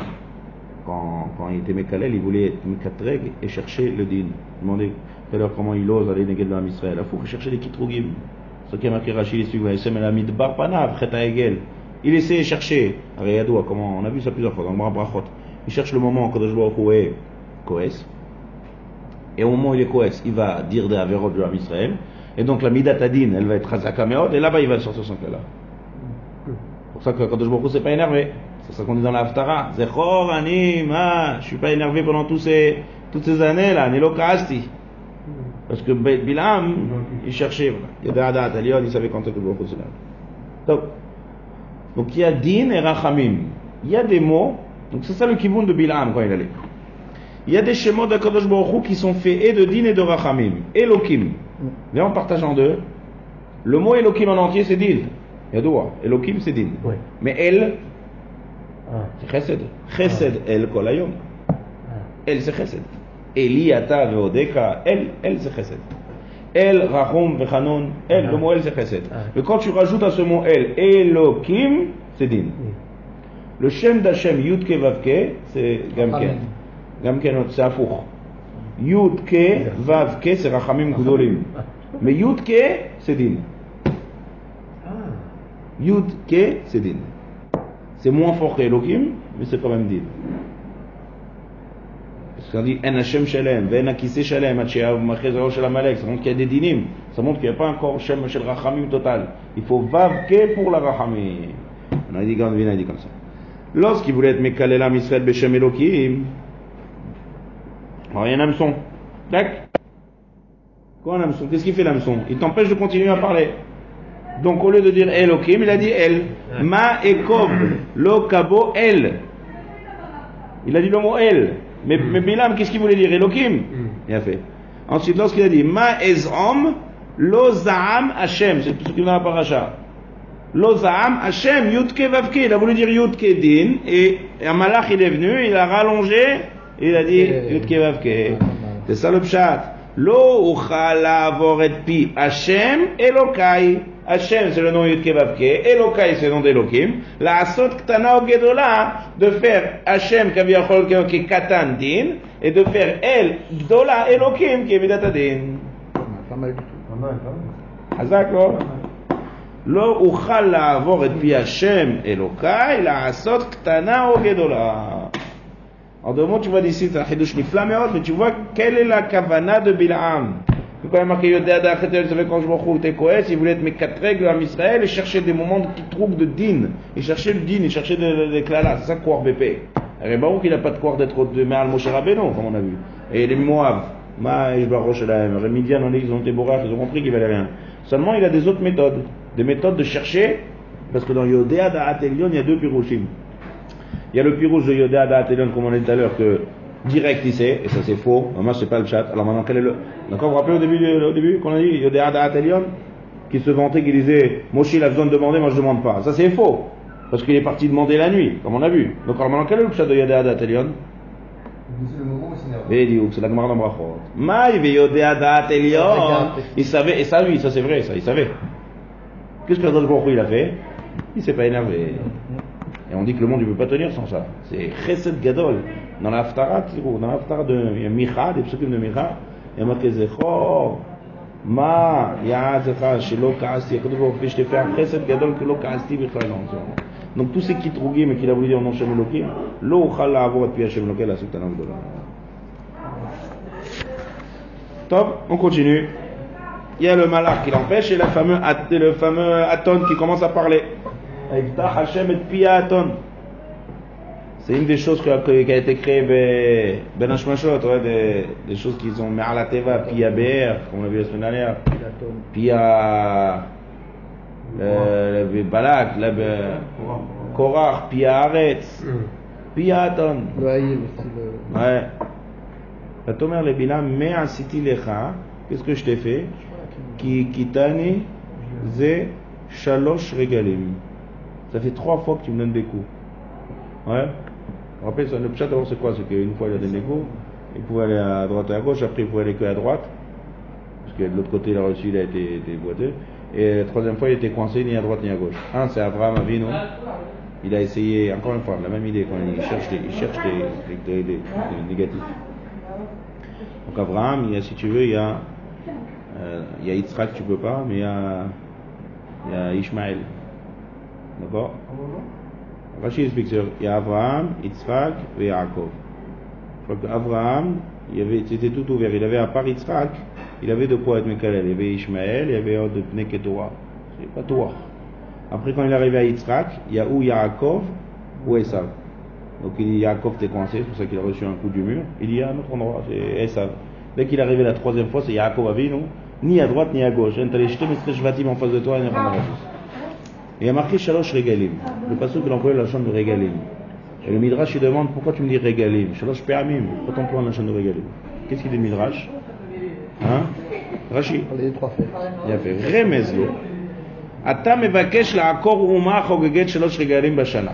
Quand, quand il était Mekalel, il voulait être Mekatreg et chercher le din. Demandez tout à l'heure comment il ose aller néguer de l'âme Israël. Il faut chercher des kitrogim. Ce qui a marqué Rachid, c'est Chet Ha'egel. Il essaie de chercher, comment, on a vu ça plusieurs fois dans le Bra Brachot. Il cherche le moment quand Kadosh est Koes. et au moment où il est coex, il va dire des avérotes de Israël, et donc la Midat Adin, elle va être Hazakameot, et là-bas il va sortir son là C'est pour ça que Kadosh Baruch c'est pas énervé. C'est ça qu'on dit dans la Haftara. Zechor, Ani, Ma, je suis pas énervé pendant tous ces, toutes ces années là. Parce que Bilam, il cherchait, Adat, il savait quand est que Baruch. Donc, donc il y a Din et Rachamim. Il y a des mots, donc c'est ça le kiboun de Bilam quand il allait. Il y a des schémas de Kadosh Baruch qui sont faits et de Din et de Rachamim. Elohim. Mais en partageant deux, le mot Elohim en entier c'est Din. Il y a deux mots. Elohim c'est Din. Oui. Mais El, Ah. c'est Chesed. Chesed El Kolayom. Ah. El c'est Chesed. Eli Ata Veodeka. El, El c'est Chesed. El Rachum Vechanon. El, Ah. le mot El c'est Chesed. Ah. Mais quand tu rajoutes à ce mot El, Elohim, c'est Din. Le Shem d'Hachem, Yudke Vavke, c'est Gamken. Gamken, c'est Afour. Yudke Vavke, c'est Rachamim Gdolim. Mais Yudke, c'est Din. Yudke, c'est Din. C'est moins fort que Elohim, mais c'est quand même Din. Parce qu'on dit En Hashem Shalem, Ven Akise Shalem, Hatcheav Machezao Shel Amalek, ça montre qu'il y a des dinim. Ça montre qu'il n'y a pas encore Shem Shel Rachamim total. Il faut Vavke pour la Rachamim. On a dit, on a dit comme ça. Lorsqu'il voulait être Mekalela Israël Beshem Elohim, alors il y a un hameçon. Tac. Quoi un hameçon? Qu'est-ce qu'il fait l'hameçon? Il t'empêche de continuer à parler. Donc au lieu de dire Elohim, il a dit El. Ma ekob lo kabo El. Il a dit le mot El. Mais, mais Bilam, qu'est-ce qu'il voulait dire? Elohim Il a fait. Ensuite, lorsqu'il a dit Ma ezom lo zaam Hashem, c'est ce qu'il dans la paracha. Lozam, Hachem, Yudke Vavke. Il a voulu dire Yudke Din, et un malach il est venu, il a rallongé, il a dit Yudke Vavke. Ah, ah, ah. C'est ça le pshat. Lo uchala pi Hachem Elokai. Hachem, c'est le nom Yudke Vavke. Elokai, c'est le nom d'Elokim. La asot ktana gedola, de faire Hachem kaviyachol kevavke katan din, et de faire El gdola Elokim kevidata din. Pas mal du tout. לא? לא אוכל לעבור את פי השם אלוקיי לעשות קטנה או גדולה. En deux mots, tu vois d'ici, c'est un chidouche nifla מאוד, mais tu vois quelle est la kavana de Bil'am. Quand il y a marqué Yodea d'Achetel, vous savez, quand je me était Koès, il voulait être Mekatreg, l'âme Israël, et chercher des moments qui trouvent de din. Il cherchait le din, il cherchait des des klalas. C'est ça, Kouar BP. Et Baruch, il n'a pas de Kouar d'être de Me'al Moshe Rabbeinu, comme on a vu. Et les Moab, Ma, Ishbarosh, les Midian, on dit qu'ils ont été bourrachs, ils ont compris qu'il valait rien. Seulement, il a des autres méthodes. Des méthodes de chercher, parce que dans Yodea d'Aatelion, il y a deux pirouchim. Il y a le pirouche de Yodea d'Aatelion, comme on a dit tout à l'heure, que direct il sait, et ça c'est faux. Moi, c'est pas le chat. Alors maintenant, quel est le. D'accord, vous vous rappelez au début, au début qu'on a dit Yodea d'Aatelion Qui se vantait, qui disait Moshe, il a besoin de demander, moi je demande pas. Ça c'est faux. Parce qu'il est parti demander la nuit, comme on a vu. Donc alors maintenant, quel est le chat de Yodea d'Aatelion C'est le moment où il s'énerve. בדיוק, c'est la Gemara dans Brachot. מאי ויודע דעת עליון. Il savait, et ça Qu'est-ce que Kadosh Baruch il a fait? Il s'est pas énervé. Et on dit que le monde ne peut pas tenir sans ça. C'est Chesed Gadol. Dans la Haftara, dans la Haftara de Micha, des psukim de Micha, il y a marqué Zechor, Ma, Ya Zecha, Shelo Kaasti, Kadosh Baruch Hu, je t'ai fait un Chesed Gadol que Lo Kaasti Bichlal. Non. Donc tous ces kitrougim et qu'il a voulu dire nom Shem Elohim, Lo Uchal La'avor et puis Hashem Elohim, la Sultana. Top, on continue il y a le malak qui l'empêche et le fameux Aton qui commence à parler. C'est une des choses qui a, été créée Ben Hashmashot, ouais, des, choses qu'ils ont, Merla Teva, Pia BR, comme on l'a vu la semaine dernière, Pia euh, Balak, Korach, Pia Aretz, hmm. Pia Aton. Ouais. La Tomer le Bilam, mais Lecha, qu'est-ce que je t'ai fait? Ki kitane ze shalosh regalim. Ça fait trois fois que tu me donnes des coups. Ouais. Rappelez, le chat d'abord c'est quoi? C'est qu'une fois il a donné des coups, il pouvait aller à droite et à gauche, après il pouvait aller que à droite, parce que de l'autre côté il a reçu, il a été, été boiteux. Et la troisième fois il était coincé ni à droite ni à gauche. Un c'est Abraham Avinu. Il a essayé, encore une fois, la même idée, quand il cherche des, il cherche des, des, des négatifs. Donc Abraham, il y a, si tu veux, il y a il y a Yitzhak, tu peux pas, mais il y a, il y a Ishmaël. D'accord? Rachid explique, il y a Abraham, Yitzhak et Yaakov. Je crois qu'Abraham, c'était tout ouvert. Il avait à part Yitzhak, il avait de quoi être Mekalel. Il y avait Ishmaël, il y avait de Pnei Ketorah. C'est pas Torah. Après, quand il est arrivé à Yitzhak, il y a où Yaakov ou Esav? Donc il dit Yaakov t'es coincé, c'est pour ça qu'il a reçu un coup du mur. Il y a un autre endroit, c'est Esav. Dès qu'il est arrivé la troisième fois, c'est Yaakov Avinu, ni à droite ni à gauche. T'as les jetés, mais c'est Shvatim en face de toi, il n'y a pas de réponse. Et il y a marqué Shalosh Regalim. Le passage qu'il emploie la chambre de Regalim. Et le Midrash il demande pourquoi tu me dis Regalim Shalosh Pe'amim. Pourquoi t'emploies la chambre de Regalim Qu'est-ce qu'il dit le Midrash Hein Rashi. Les trois faits. Il a fait רמז לו, אתה מבקש לעקור אומה חוגגת שלוש רגלים בשנה.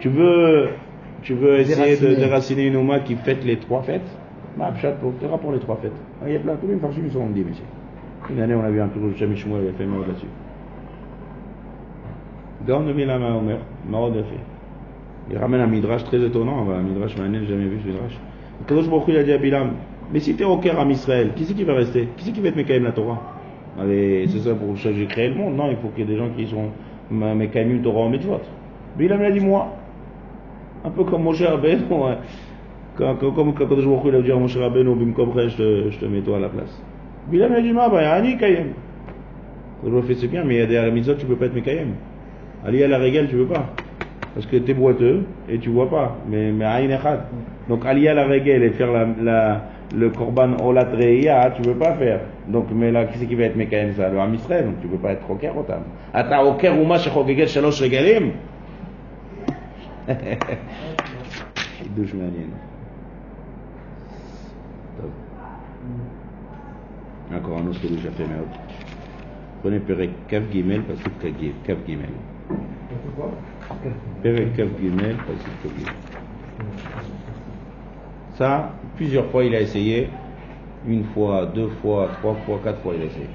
Tu veux, tu veux essayer de Déraciner. déraciner une Ouma qui fête les trois fêtes Bah, pshat, pour, tu pour les trois fêtes. Ah, Il y a plein, tous les farchim ils sont dit, monsieur. Une année, on a vu un peu Shami Shmuel, il a fait mal là-dessus. Gaon de Milama Omer, Marod a fait. Il ramène un midrash très étonnant, un midrash mané, jamais vu ce midrash. Le Kadosh Baruch a dit à Bilam, mais si t'es au Caire à Israël, qui c'est qui va rester? Qui c'est qui va être Mekayem la Torah c'est ça pour ça que j'ai créé le monde Non, il faut qu'il y ait des gens qui sont ma- Mekayem Torah en mitzvot. Bilam il a dit moi. Un peu comme Moshe Rabbeinu, comme quand Kadosh Baruch Hu, il a dit à Moshe Rabbeinu, Bimkom Re, je te, je te mets toi à la place. Bilam il a dit, ma, bah, Ani Kayem. Kadosh Baruch Hu fait, c'est bien, mais il y a des mitzvot, tu peux pas être Mekayem. Ali à la régale, tu veux pas. Parce que tu es boiteux et tu vois pas. Mais, mais Aïn Echad. Donc Ali à la régale et faire la, la, le korban Olat Reia, tu veux pas faire. Donc, mais là, qui c'est qui va être Mekayem ça Le Ham Israël, donc tu peux pas être Roker Otam. Ata Roker Uma Shechogeget Shalosh Regalim *laughs* חידוש מעניין. encore un autre fait mais Prenez Perek Kaf Gimel, Pasuk Kaf Gimel. Perek Kaf Gimel, Pasuk Kaf Gimel. Ça, plusieurs fois il a essayé. Une fois, deux fois, trois fois, quatre fois il a essayé.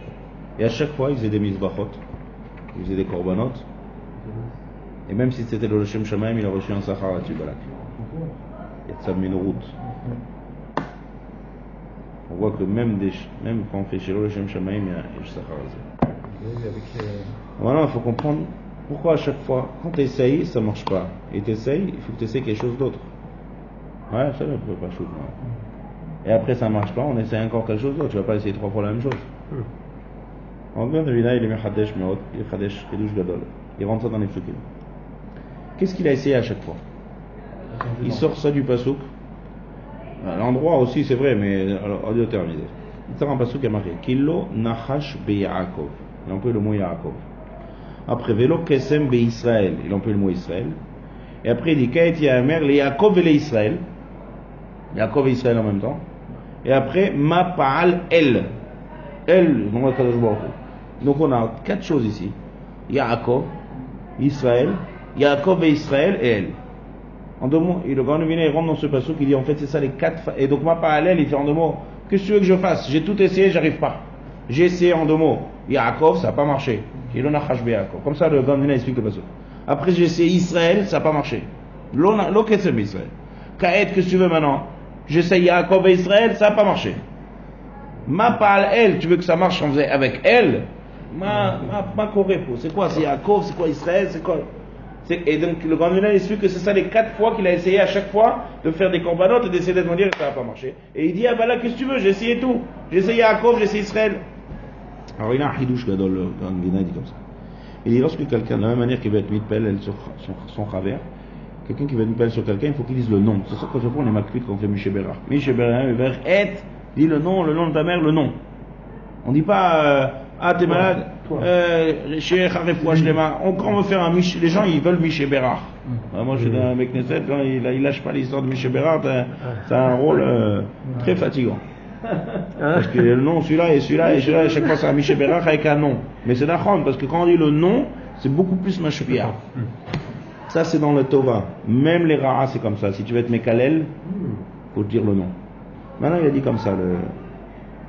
Et à chaque fois il faisait des misbachot, il faisait des korbanot. Et même si c'était le Shem Shamaim, il a reçu un Sahara Tubalak. Et ça met une route. On voit que même, des, même quand on fait chez le Shem Shamaim, il y a euh, Voilà, il faut comprendre pourquoi à chaque fois, quand tu essayes, ça marche pas. Et tu essayes, il faut que tu essayes quelque chose d'autre. Ouais, ça ne peut pas chaud. Et après ça marche pas, on essaie encore quelque chose d'autre. Tu vas pas essayer trois fois la même chose. On vient de Vina, il est Mechadesh Meot, il est Chadesh Chidush Gadol. Il rentre ça dans les psukim. Qu'est-ce qu'il a essayé à chaque fois? Il sort ça du pasouk. L'endroit aussi, c'est vrai, mais alors, audio terminé. Il sort un pasouk qui a marqué Kilo Nachash Be Yaakov. Il emploie le mot Yaakov. Après Velo Kesem Be Israël. Il emploie le mot Israël. Et après il dit Kaet Yamer le Yaakov et le Israël. Yaakov et Israël en même temps. Et après Ma Paal El. El. Donc on a quatre choses ici. Yaakov, Israël, Yaakov et Israël et elle. En deux mots, et le grand il rentre dans ce passage qui dit en fait c'est ça les quatre. Et donc ma parallèle, il fait en deux mots que tu veux que je fasse? J'ai tout essayé, j'arrive pas. J'ai essayé en deux mots. Yaakov, ça n'a pas marché. Comme ça, le grand Léviné explique le passage. Après, j'ai essayé Israël, ça n'a pas marché. L'Okesem Israël. Kaet, qu'est-ce que tu veux maintenant? J'essaye Yaakov et Israël, ça n'a pas marché. Ma parle elle, tu veux que ça marche en faisait avec elle? Ma, ma, ma c'est quoi? C'est Yaakov, c'est quoi Israël, c'est quoi? Et donc le grand Milan explique que c'est ça les quatre fois qu'il a essayé à chaque fois de faire des corbanotes et d'essayer d'être et ça n'a pas marché. Et il dit, ah bah là, qu'est-ce que tu veux? J'ai essayé tout. J'ai essayé Yaakov, j'ai essayé Israël. Alors il a un hidouche gadol, le grand Milan dit comme ça. Il dit, lorsque quelqu'un, de la même manière qu'il va être mis de pelle elle, sur son, son quelqu'un qui va être mis sur quelqu'un, il faut qu'il dise le nom. C'est ça que je on est maquillé quand on fait Michébera. Michébera, vers et, dit le nom, le nom de ta mère, le nom. On dit pas euh, ah t'es malade, euh, chez Kharefouach Lema. On quand on veut faire un Mich, les gens ils veulent Miché Bérard. Ah, moi je suis dans avec Knesset, quand il, il lâche pas l'histoire de Miché Bérard, t'as- c'est un rôle euh, très fatigant. *laughs* Parce que le nom celui-là et celui-là et celui-là, à chaque fois c'est un Miché Bérard avec un nom. Mais c'est d'accord parce que quand on dit le nom, c'est beaucoup plus machpia. Ça c'est dans le Tova. Même les Ra'a c'est comme ça. Si tu veux être Mekalel, faut dire le nom. Maintenant il a dit comme ça le.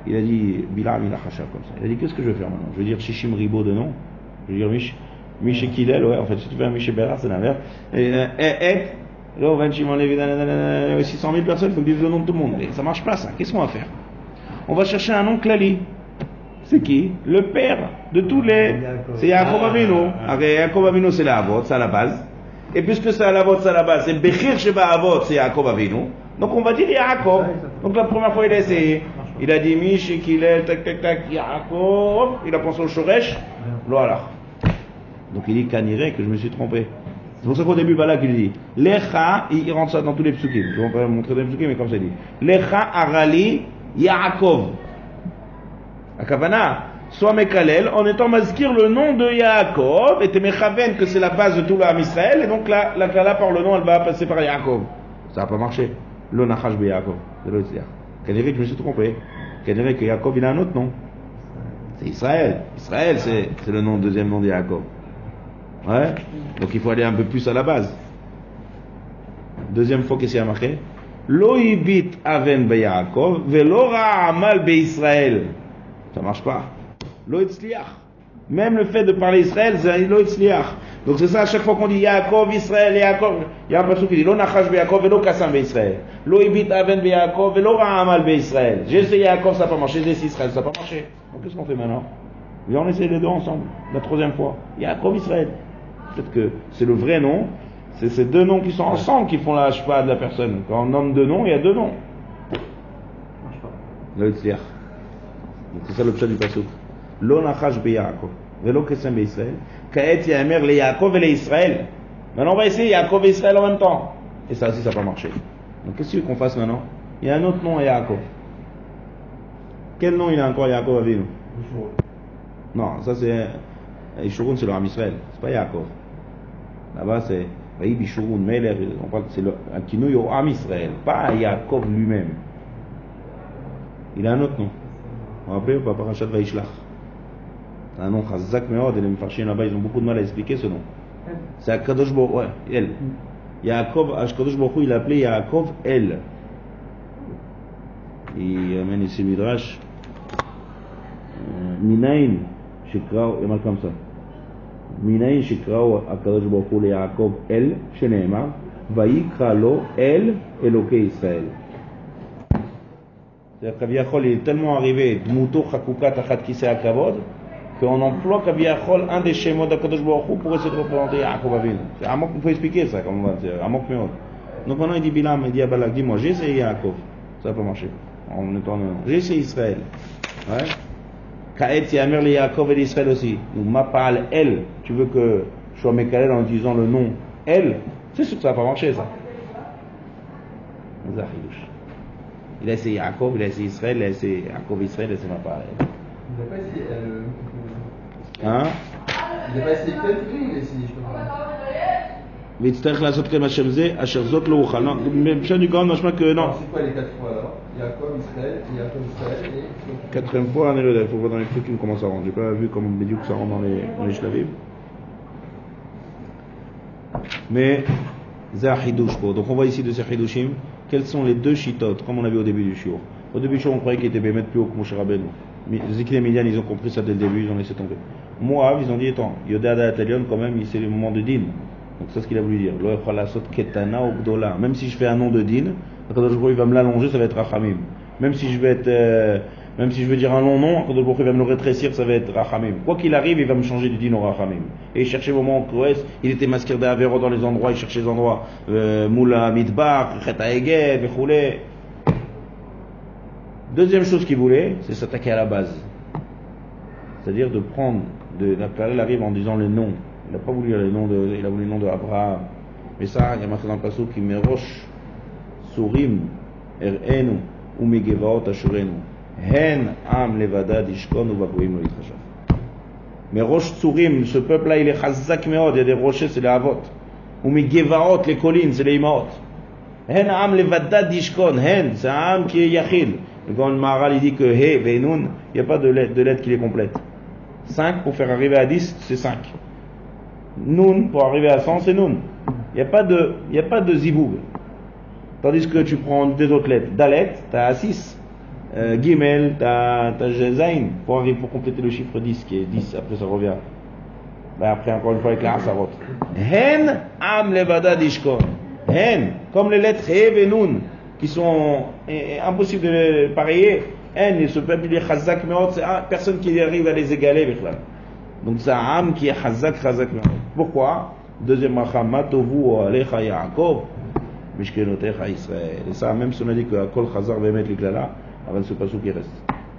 Il a dit, Bilam, il a comme ça. Il a dit, qu'est-ce que je vais faire maintenant? Je vais dire Shishim Ribo de nom. Je vais dire Mich, Miché Kidel, ouais, en fait, si tu fais un Miché Bérard, c'est l'inverse. Et, euh, et, et, là, on va Shimon Levi, nanana, 600 000 personnes, il faut que dire le nom de tout le monde. Et ça marche pas, ça. Qu'est-ce qu'on va faire? On va chercher un nom Klali. C'est qui? Le père de tous les. C'est Yaakov Avinu. Alors, Yaakov Avinu, c'est la Avot, c'est à la base. Et puisque c'est à la Avot, c'est à la base, c'est Bechir Sheba Avot, c'est Yaakov Avinu. Donc on va dire Yaakov. Donc la première fois il a essayé. Il a dit Mish et qu'il est tac tac tac Yaakov. Il a pensé au Shoresh. Voilà. Donc il dit Kaniré que je me suis trompé. C'est pour ça qu'au début Balak il dit Lecha, il rentre ça dans tous les psukim. Je vais pas montrer dans les psukim mais comme ça il dit Lecha Arali Yaakov. Akavana, soit Mekalel, en étant maskir le nom de Yaakov, et Mechaven, que c'est la base de tout l'âme Israël, et donc la, la par le nom, elle va passer par Yaakov. Ça n'a pas marché. Lo Nachash be Yaakov. C'est que je me suis trompé. Kaniré que Yaakov, il a un autre nom. C'est Israël. Israël, c'est, c'est le nom, deuxième nom de Yaakov. Ouais. Donc il faut aller un peu plus à la base. Deuxième fois, y a marqué? Lo ibit aven be Yaakov, velo amal be Israël. Ça marche pas. Même le fait de parler Israël, c'est lo itzliach. Donc c'est ça à chaque fois qu'on dit Yaakov, Israël, Yaakov. Il y a un passage qui dit Lo nachash be Yaakov, velo kassam be Israël. Lo ibit aven be Yaakov, velo amal be Israël. J'ai essayé Yaakov, ça n'a pas marché. J'ai essayé Israël, ça n'a pas marché. Donc qu'est-ce qu'on fait maintenant? Viens, on essaie les deux ensemble. La troisième fois. Yaakov, Israël. Peut-être que c'est le vrai nom. C'est ces deux noms qui sont ensemble qui font la pas de la personne. Quand on nomme deux noms, il y a deux noms. marche pas. Lo itzliach. Donc c'est ça le pshat du pasuk. Kesem be Israël. Kaet yamer le Yaakov et le Israël. Maintenant on va essayer Yaakov et Israël en même temps. Et ça aussi ça n'a pas marché. Donc qu'est-ce qu'on fasse maintenant Il y a un autre nom à Yaakov. Quel nom il a encore Yaakov Avinu Non, ça c'est... Yishurun c'est le Ram Israël. C'est pas Yaakov. Là-bas c'est... Vaï Bishurun, Meler, on parle c'est le Am Israël, pas Yaakov lui-même. Il a un autre nom. Vous vous rappelez ou pas Parashat Vaishlach un nom Khazak Meod, et les Mfarchim là-bas, ils ont beaucoup de mal à expliquer ce nom. C'est Akadosh Baruch ouais, elle. Mm. Yaakov, Ashkadosh Baruch il appelait Yaakov elle. Il amène ici Midrash. Euh, Minaïn, Shikrao, il y a mal comme ça. Minaïn, Shikrao, Akadosh Baruch le Yaakov elle, Sheneema, Vaikra lo el, Eloke Israël. C'est-à-dire qu'Aviachol, il est tellement arrivé, Dmuto Chakukat Achat Kise Akavod, qu'on emploie qu'Aviachol, un des schémas d'Akadosh Baruch Hu, pour essayer de représenter Yaakov Avinu. C'est Amok, il faut expliquer ça, comme on va dire, Amok Meod. Donc maintenant il dit Bilam, il dit à Balak, dis-moi, j'ai essayé Yaakov, ça n'a pas marché, en étant J'ai essayé Israël. Ouais. Kaet Yamer le Yaakov et l'Israël aussi. Ou Mapal El, tu veux que je sois Mekalel en disant le nom El, c'est sûr que ça n'a pas marché ça. Zahidouche. Il a essayé Yaakov, il a essayé Israël, il a essayé Yaakov Israël, il a essayé Mapal El. Il n'a pas essayé. euh, Hein Il n'a pas essayé peut-être il a essayé, je crois. ויצטרך לעשות כן השם זה, אשר זאת לא אוכל. Non, בשם דיכאון משמע que non. Alors, C'est quoi les quatre fois alors Yaakov, Israël, Yaakov, Israël et. Quatrième fois, on est là, il faut voir dans les trucs qui me commencent à rendre. J'ai pas vu comment Bédiou que ça rentre dans les, dans les shlavim. Mais, Zahidouche, quoi. Donc on voit ici de ces Hidushim, quels sont les deux shitotes, comme on a vu au début du shiur. Au début du shiur, on croyait qu'il était Bémet plus haut que Moshe Rabbeinu. Mais Zikri et Midian, ils ont compris ça dès le début, ils ont laissé tomber. Moab, ils ont dit, attends, Yodada Atalion, quand même, c'est le moment de din. Donc c'est ce qu'il a voulu dire. Même si je fais un nom de din, il va me l'allonger, ça va être Rachamim. Même si je vais être, euh, même si je veux dire un long nom, Akadosh il va me le rétrécir, ça va être Rachamim. Quoi qu'il arrive, il va me changer du din au Rachamim. Et il cherchait moment Kroes, il était masqué d'Avero dans les endroits, il cherchait les endroits, euh, Moula Midbar, Chet Eged. Deuxième chose qu'il voulait, c'est s'attaquer à la base. C'est-à-dire de prendre, de, arrive en disant le nom. Il n'a pas voulu le nom de, il a voulu le nom de Abraham. Mais ça, il y a marqué dans le passage qui merosh surim erenu ou megevaot ashurenu. Hen am levada dishkon ou bagoim lo yitchashav. Mais roche Tsurim, ce peuple-là, il est chazak meod, il y a des rochers, c'est les avot. Ou megevaot, les collines, c'est les imaot. Hen am levada dishkon, hen, c'est un am qui est yachil. Le Maharal il dit que he, veinun, il n'y a pas de lettre qui les complète. 5 pour faire arriver à 10, c'est 5. Nun pour arriver à 100, c'est nun. Il n'y a pas de, de ziboug. Tandis que tu prends des autres lettres. Dalet, tu as 6. Euh, Gimel, tu as, Zain pour, pour compléter le chiffre 10 qui est 10, après ça revient. Ben après, encore une fois, avec la Hasarot. Hen am levada dishkon. Hen, comme les lettres He et Nun, qui sont eh, impossibles de les pareiller. Et ce peuple, il est chazak meot, c'est personne qui arrive à les égaler. Donc c'est un âme qui est chazak, chazak meot. Pourquoi Deuxième racham, matovu alecha Yaakov. Mishkenotecha Israël. Et ça, même si on a dit que Kol Chazar Bemet Liklala, avant ce passage qui reste.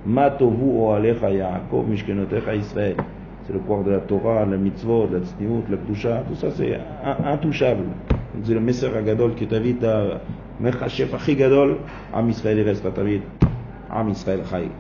Ma tovu oalecha Yaakov Mishkenotecha Israël. C'est le pouvoir de la Torah, la mitzvot, la tzniut, la kdusha, tout ça c'est intouchable. C'est le Messer Agadol qui t'invite à Mechashef Achi Gadol, Am Israël reste à cami israa'iil khayr